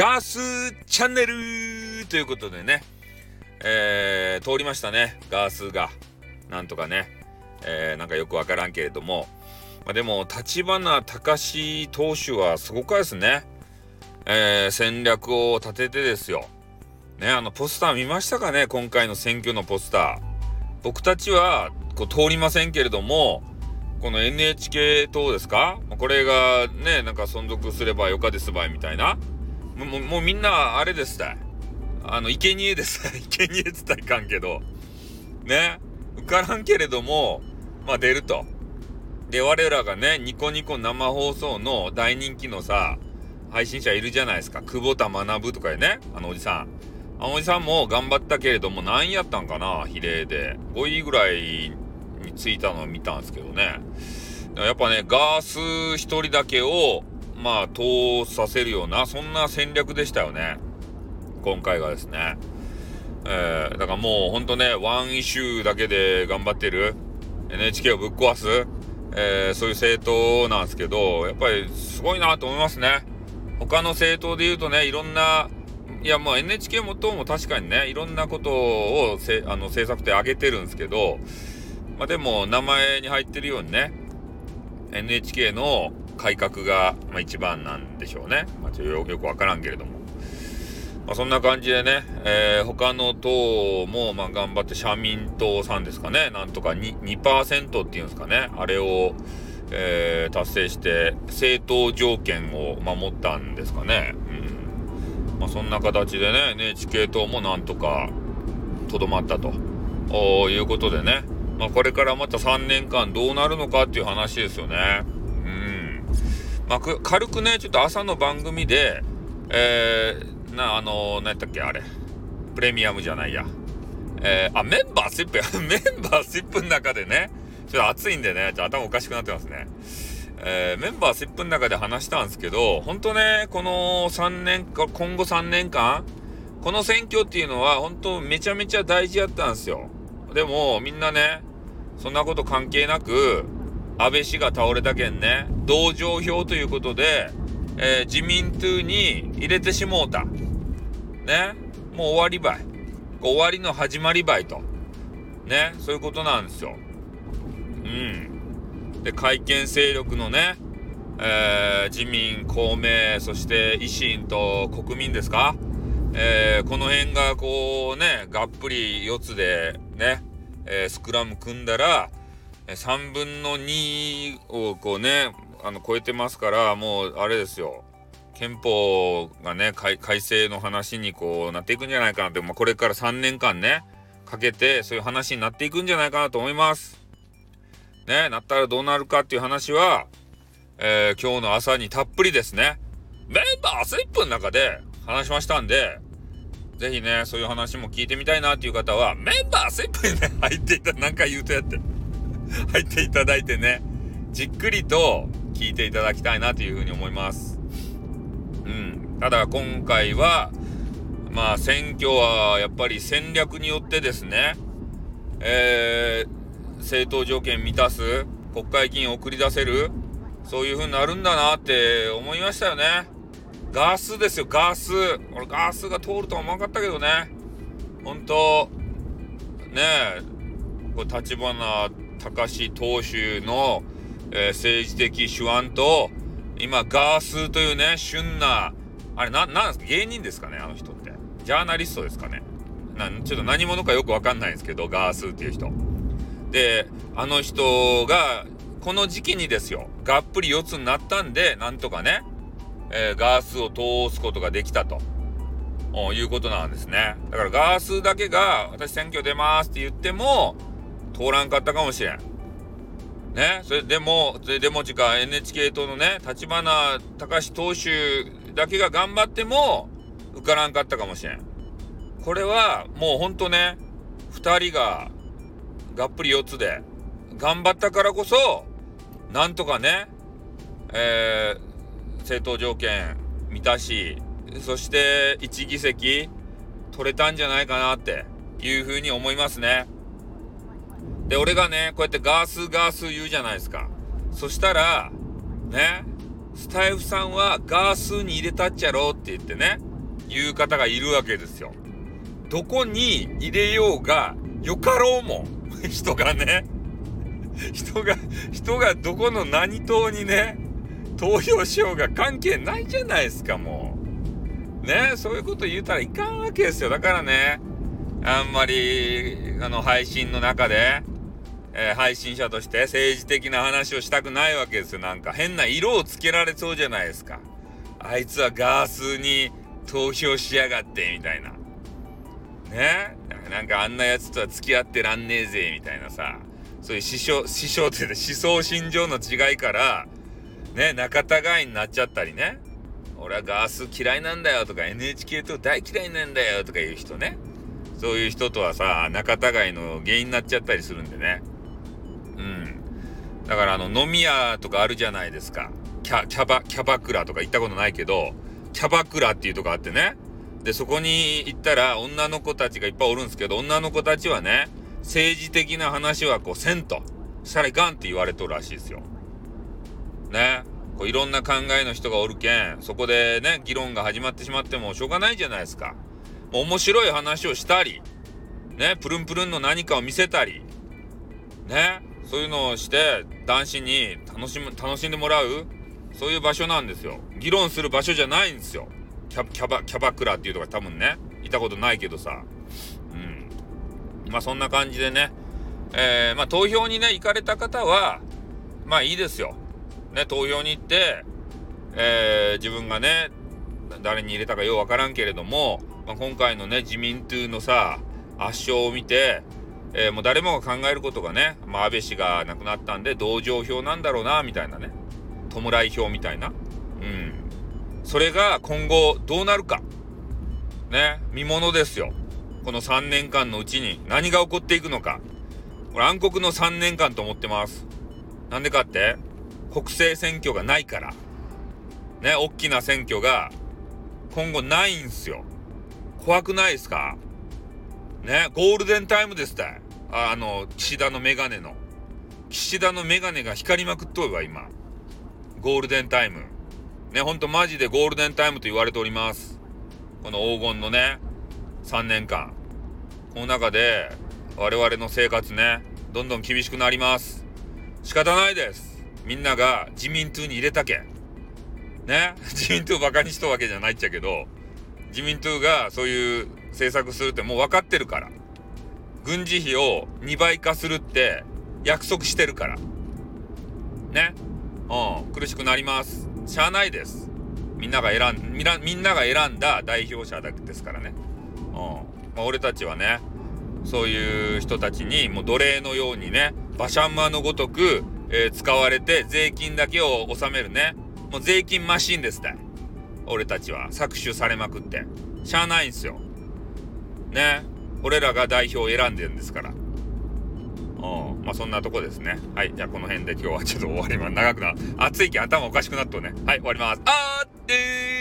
ガースチャンネルということでね、えー、通りましたね、ガースが。なんとかね、えー、なんかよくわからんけれども、まあ、でも、立花隆投手はすごくですね、えー、戦略を立ててですよ。ね、あの、ポスター見ましたかね？今回の選挙のポスター。僕たちは、こう、通りませんけれども、この NHK 党ですか？これがね、なんか存続すればよかですばいみたいな。もう、もうみんな、あれですたい。あの、生贄ですたい。生贄つったらいかんけど。ね。受からんけれども、まあ出ると。で、我らがね、ニコニコ生放送の大人気のさ、配信者いるじゃないですか。久保田学とかでね、あのおじさん。あのおじさんも頑張ったけれども、何やったんかな、比例で。5位ぐらいについたのを見たんですけどね。やっぱね、ガース1人だけを、まあ、通させるような、そんな戦略でしたよね。今回がですね。えー、だからもうほんとね、ワンイシューだけで頑張ってる NHK をぶっ壊す、えー、そういう政党なんですけど、やっぱりすごいなと思いますね。他の政党で言うとね、いろんな、いやもう NHK も党も確かにね、いろんなことをせあの政策で挙げてるんですけど、まあでも名前に入ってるようにね、NHK の改革が、まあ、一番なんでしょうね。まあ、ちょよくわからんけれども。まあ、そんな感じでね、えー、他の党も、まあ、頑張って社民党さんですかね、なんとか 2%, 2っていうんですかね、あれを、えー、達成して政党条件を守ったんですかね。うん。まあ、そんな形でね、NHK 党もなんとかとどまったということでね、まあ、これからまた3年間どうなるのかっていう話ですよね。まあ、軽くね、ちょっと朝の番組で、えー、な、あのー、何やったっけ、あれ。プレミアムじゃないや。えー、あ、メンバーシップ。メンバーシップの中でね、ちょっと暑いんでね、ちょっと頭おかしくなってますね。えー、メンバーシップの中で話したんですけど、本当ね、この3年か、今後3年間、この選挙っていうのは本当めちゃめちゃ大事やったんですよ。でも、みんなね、そんなこと関係なく、安倍氏が倒れたけんね、同情票ということで、えー、自民党に入れてしもうた。ね。もう終わりばい。終わりの始まりばいと。ね。そういうことなんですよ。うん。で、改憲勢力のね、えー、自民、公明、そして維新と国民ですか？えー、この辺がこうね、がっぷり四つでね、えー、スクラム組んだら、3分の2をこうね、あの、超えてますから、もう、あれですよ。憲法がね、改正の話にこうなっていくんじゃないかなって、まあ、これから3年間ね、かけて、そういう話になっていくんじゃないかなと思います。ね、なったらどうなるかっていう話は、えー、今日の朝にたっぷりですね。メンバース1分の中で話しましたんで、ぜひね、そういう話も聞いてみたいなっていう方は、メンバースイップにね、入っていた、何回言うとやって、入っていただいてね、じっくりと聞いていただきたいなというふうに思います。うん。ただ今回は、まあ選挙はやっぱり戦略によってですね、えー、政党条件満たす、国会議員を送り出せる、そういう風になるんだなって思いましたよね。ガスですよ、ガス。俺、ガスが通るとは思わなかったけどね。本当ねえ、これ、立花隆投手の、えー、政治的手腕と、今、ガースというね、旬な、あれ、な、なんですか芸人ですかね、あの人って。ジャーナリストですかね。なちょっと何者かよくわかんないんですけど、ガースっていう人。で、あの人が、この時期にですよ、がっぷり四つになったんで、なんとかね、えー、ガースを通すことができたと。いうことなんですね。だからガースだけが、私選挙出ますって言っても、通らんかったかもしれん。ね。それでも、でもちか NHK 党のね、立花隆投手だけが頑張っても、受からんかったかもしれん。これは、もうほんとね、二人が、がっぷり四つで、頑張ったからこそ、なんとかね、えー、政党条件満たし、そして1議席取れたんじゃないかなっていうふうに思いますね。で、俺がね、こうやってガースガース言うじゃないですか。そしたら、ね、スタイフさんはガースに入れたっちゃろうって言ってね、いう方がいるわけですよ。どこに入れようがよかろうもん。人がね。人が、人がどこの何党にね、投票しようが関係ないじゃないですか、もう。ね、そういうこと言うたらいかんわけですよ。だからね、あんまり、あの、配信の中で、えー、配信者として政治的な話をしたくないわけですよ。なんか変な色をつけられそうじゃないですか。あいつはガースに投票しやがって、みたいな。ね？なんかあんなやつとは付き合ってらんねえぜ、みたいなさ。そういう師匠、師匠って思想心情の違いから、ね、仲違いになっちゃったりね。俺はガース嫌いなんだよとか NHK と大嫌いなんだよとかいう人ね。そういう人とはさ、仲違いの原因になっちゃったりするんでね。だからあの、飲み屋とかあるじゃないですか。キャ、キャバ、キャバクラとか行ったことないけど、キャバクラっていうとこあってね。で、そこに行ったら女の子たちがいっぱいおるんですけど、女の子たちはね、政治的な話はこうせんと、したらいかんって言われとるらしいですよ。ね。こういろんな考えの人がおるけん、そこでね、議論が始まってしまってもしょうがないじゃないですか。面白い話をしたり、ね、プルンプルンの何かを見せたり、ね、そういうのをして男子に楽しむ、楽しんでもらう、そういう場所なんですよ。議論する場所じゃないんですよ。キャキャバ、キャバクラっていうとか多分ね、いたことないけどさ。うん。まあそんな感じでね、えー、まあ投票にね、行かれた方は、まあいいですよ。ね、投票に行って、えー、自分がね、誰に入れたかようわからんけれども、まあ、今回のね、自民党のさ、圧勝を見て、えー、もう誰もが考えることがね、まあ、安倍氏が亡くなったんで、同情票なんだろうな、みたいなね。弔い票みたいな。うん。それが今後どうなるか。ね、見ものですよ。この3年間のうちに何が起こっていくのか。これ暗黒の3年間と思ってます。なんでかって？国政選挙がないから。ね、大きな選挙が今後ないんすよ。怖くないですか？ね、ゴールデンタイムですって。あの、岸田のメガネの。岸田のメガネが光りまくっとるわ、今。ゴールデンタイム。ね、ほんとマジでゴールデンタイムと言われております。この黄金のね、3年間。この中で、我々の生活ね、どんどん厳しくなります。仕方ないです。みんなが自民党に入れたけ。ね。自民党バカにしたわけじゃないっちゃけど、自民党がそういう政策するってもう分かってるから。軍事費を2倍化するって約束してるから。ね？うん。苦しくなります。しゃあないです。みんなが選ん、みみんなが選んだ代表者ですからね。うん。まあ、俺たちはね、そういう人たちにもう奴隷のようにね、馬車馬のごとく、えー、使われて税金だけを納めるね。もう税金マシンですって。俺たちは搾取されまくって。しゃあないんすよ。ね。俺らが代表を選んでるんですから。うん。まあ、そんなとこですね。はい。じゃあ、この辺で今日はちょっと終わります。長くな。暑いけ頭おかしくなっとね。はい、終わります。あーってー